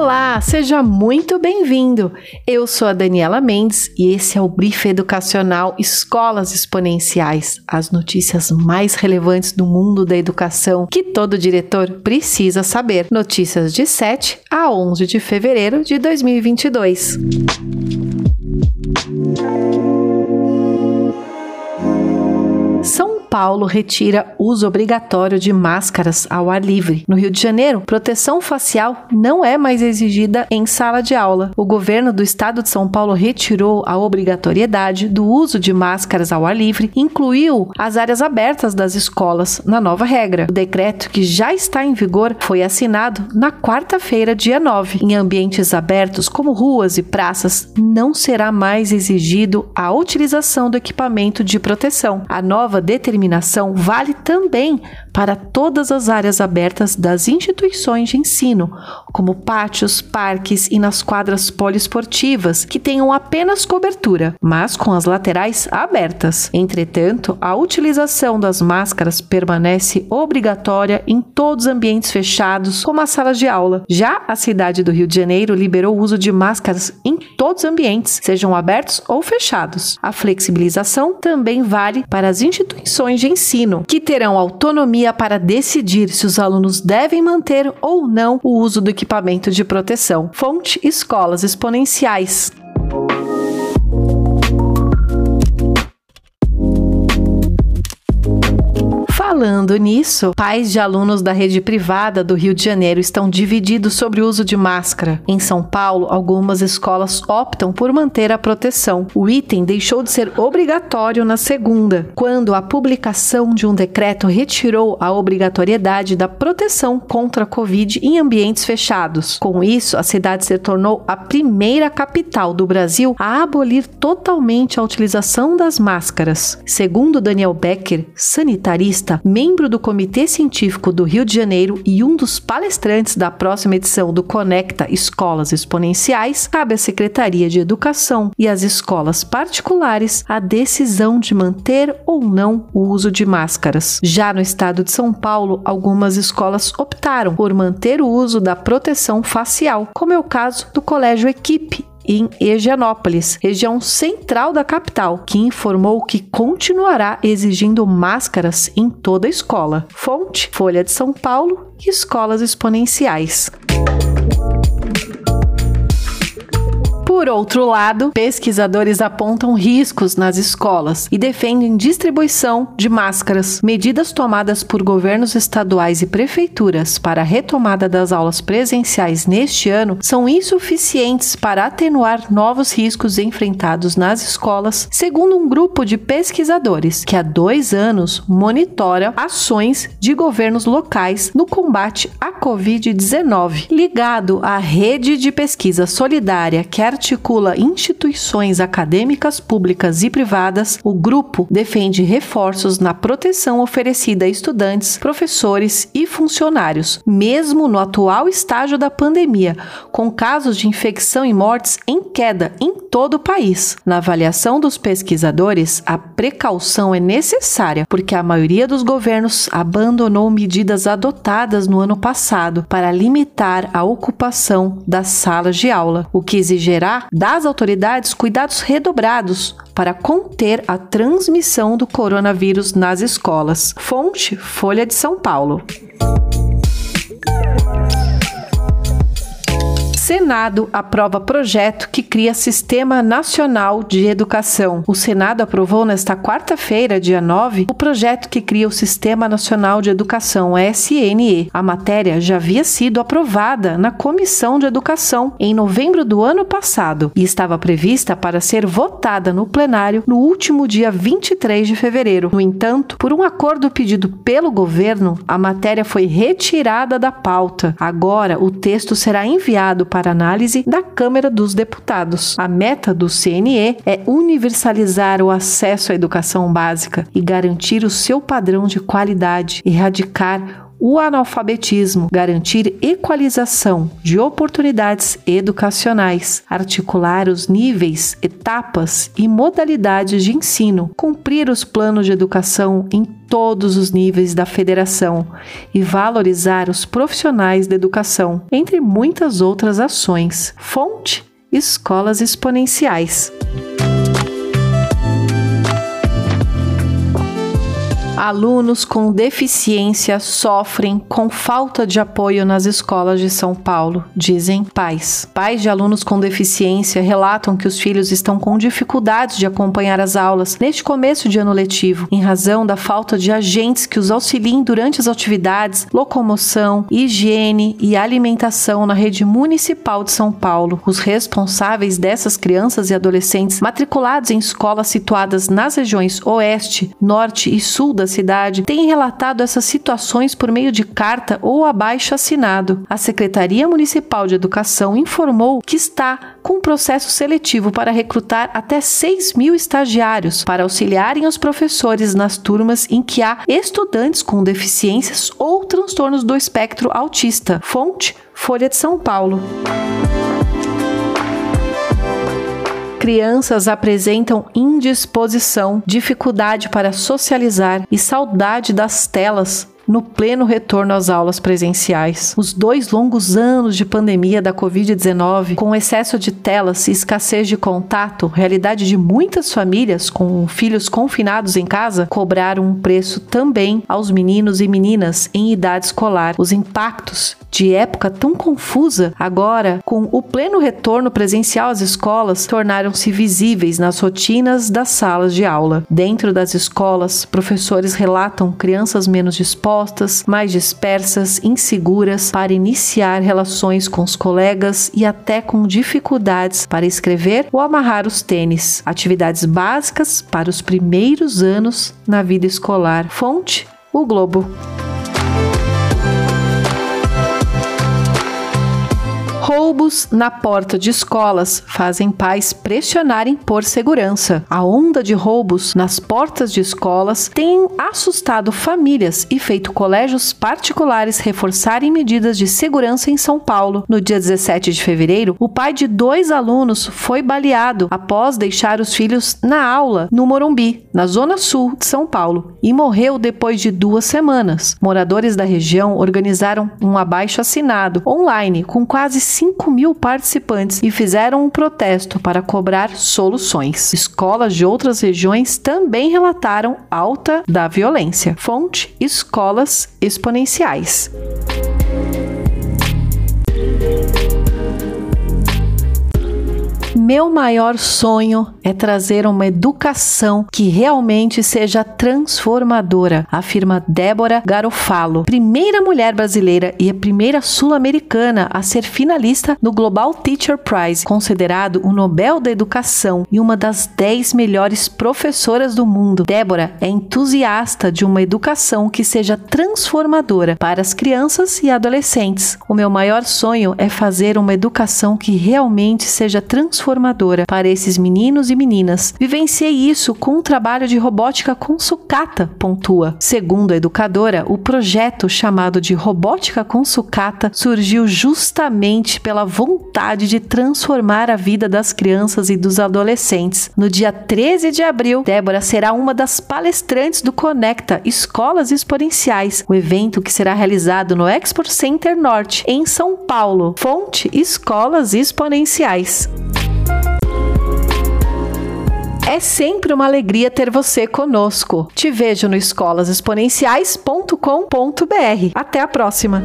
Olá, seja muito bem-vindo. Eu sou a Daniela Mendes e esse é o Brief Educacional Escolas Exponenciais, as notícias mais relevantes do mundo da educação que todo diretor precisa saber. Notícias de 7 a 11 de fevereiro de 2022. São Paulo retira uso obrigatório de máscaras ao ar livre. No Rio de Janeiro, proteção facial não é mais exigida em sala de aula. O governo do estado de São Paulo retirou a obrigatoriedade do uso de máscaras ao ar livre, incluiu as áreas abertas das escolas na nova regra. O decreto, que já está em vigor, foi assinado na quarta-feira, dia 9. Em ambientes abertos, como ruas e praças, não será mais exigido a utilização do equipamento de proteção. A nova determinação determinação vale também para todas as áreas abertas das instituições de ensino, como pátios, parques e nas quadras poliesportivas, que tenham apenas cobertura, mas com as laterais abertas. Entretanto, a utilização das máscaras permanece obrigatória em todos os ambientes fechados, como as salas de aula. Já a cidade do Rio de Janeiro liberou o uso de máscaras em todos os ambientes, sejam abertos ou fechados. A flexibilização também vale para as instituições de ensino, que terão autonomia para decidir se os alunos devem manter ou não o uso do equipamento de proteção. Fonte Escolas Exponenciais. Falando nisso, pais de alunos da rede privada do Rio de Janeiro estão divididos sobre o uso de máscara. Em São Paulo, algumas escolas optam por manter a proteção. O item deixou de ser obrigatório na segunda, quando a publicação de um decreto retirou a obrigatoriedade da proteção contra a Covid em ambientes fechados. Com isso, a cidade se tornou a primeira capital do Brasil a abolir totalmente a utilização das máscaras. Segundo Daniel Becker, sanitarista, membro do Comitê Científico do Rio de Janeiro e um dos palestrantes da próxima edição do Conecta Escolas Exponenciais, cabe à Secretaria de Educação e às escolas particulares a decisão de manter ou não o uso de máscaras. Já no estado de São Paulo, algumas escolas optaram por manter o uso da proteção facial, como é o caso do Colégio Equipe em Higienópolis, região central da capital, que informou que continuará exigindo máscaras em toda a escola. Fonte: Folha de São Paulo e Escolas Exponenciais. Por outro lado, pesquisadores apontam riscos nas escolas e defendem distribuição de máscaras. Medidas tomadas por governos estaduais e prefeituras para a retomada das aulas presenciais neste ano são insuficientes para atenuar novos riscos enfrentados nas escolas, segundo um grupo de pesquisadores que há dois anos monitora ações de governos locais no combate à Covid-19, ligado à rede de pesquisa solidária que articula instituições acadêmicas públicas e privadas, o grupo defende reforços na proteção oferecida a estudantes, professores e funcionários, mesmo no atual estágio da pandemia, com casos de infecção e mortes em queda em todo o país. Na avaliação dos pesquisadores, a precaução é necessária porque a maioria dos governos abandonou medidas adotadas no ano passado para limitar a ocupação das salas de aula, o que exigirá das autoridades cuidados redobrados para conter a transmissão do coronavírus nas escolas. Fonte: Folha de São Paulo. Senado aprova projeto que cria Sistema Nacional de Educação. O Senado aprovou nesta quarta-feira, dia 9, o projeto que cria o Sistema Nacional de Educação, SNE. A matéria já havia sido aprovada na Comissão de Educação em novembro do ano passado e estava prevista para ser votada no plenário no último dia 23 de fevereiro. No entanto, por um acordo pedido pelo governo, a matéria foi retirada da pauta. Agora, o texto será enviado para para análise da Câmara dos Deputados. A meta do CNE é universalizar o acesso à educação básica e garantir o seu padrão de qualidade, erradicar o analfabetismo, garantir equalização de oportunidades educacionais, articular os níveis, etapas e modalidades de ensino, cumprir os planos de educação em todos os níveis da federação e valorizar os profissionais da educação, entre muitas outras ações. Fonte: Escolas Exponenciais. Alunos com deficiência sofrem com falta de apoio nas escolas de São Paulo, dizem pais. Pais de alunos com deficiência relatam que os filhos estão com dificuldades de acompanhar as aulas neste começo de ano letivo, em razão da falta de agentes que os auxiliem durante as atividades, locomoção, higiene e alimentação na rede municipal de São Paulo. Os responsáveis dessas crianças e adolescentes matriculados em escolas situadas nas regiões Oeste, Norte e Sul da cidade têm relatado essas situações por meio de carta ou abaixo assinado. A Secretaria Municipal de Educação informou que está com um processo seletivo para recrutar até 6 mil estagiários para auxiliarem os professores nas turmas em que há estudantes com deficiências ou transtornos do espectro autista. Fonte: Folha de São Paulo crianças apresentam indisposição, dificuldade para socializar e saudade das telas no pleno retorno às aulas presenciais. Os dois longos anos de pandemia da Covid-19, com excesso de telas e escassez de contato, realidade de muitas famílias com filhos confinados em casa, cobraram um preço também aos meninos e meninas em idade escolar. Os impactos de época tão confusa, agora, com o pleno retorno presencial às escolas, tornaram-se visíveis nas rotinas das salas de aula. Dentro das escolas, professores relatam crianças menos dispostas expostas, mais dispersas, inseguras para iniciar relações com os colegas e até com dificuldades para escrever ou amarrar os tênis. Atividades básicas para os primeiros anos na vida escolar. Fonte: O Globo. Roubos na porta de escolas fazem pais pressionarem por segurança. A onda de roubos nas portas de escolas tem assustado famílias e feito colégios particulares reforçarem medidas de segurança em São Paulo. No dia 17 de fevereiro, o pai de dois alunos foi baleado após deixar os filhos na aula no Morumbi, na zona sul de São Paulo, e morreu depois de duas semanas. Moradores da região organizaram um abaixo assinado online com quase 5 mil participantes e fizeram um protesto para cobrar soluções. Escolas de outras regiões também relataram alta da violência. Fonte: escolas exponenciais. Meu maior sonho é trazer uma educação que realmente seja transformadora, afirma Débora Garofalo, primeira mulher brasileira e a primeira sul-americana a ser finalista no Global Teacher Prize, considerado o Nobel da Educação e uma das 10 melhores professoras do mundo. Débora é entusiasta de uma educação que seja transformadora para as crianças e adolescentes. O meu maior sonho é fazer uma educação que realmente seja transformadora transformadora para esses meninos e meninas. Vivenciei isso com um trabalho de robótica com sucata, pontua. Segundo a educadora, o projeto chamado de Robótica com Sucata surgiu justamente pela vontade de transformar a vida das crianças e dos adolescentes. No dia 13 de abril, Débora será uma das palestrantes do Conecta Escolas Exponenciais, o evento que será realizado no Expo Center Norte, em São Paulo. Fonte Escolas Exponenciais. É sempre uma alegria ter você conosco. Te vejo no escolasexponenciais.com.br. Até a próxima!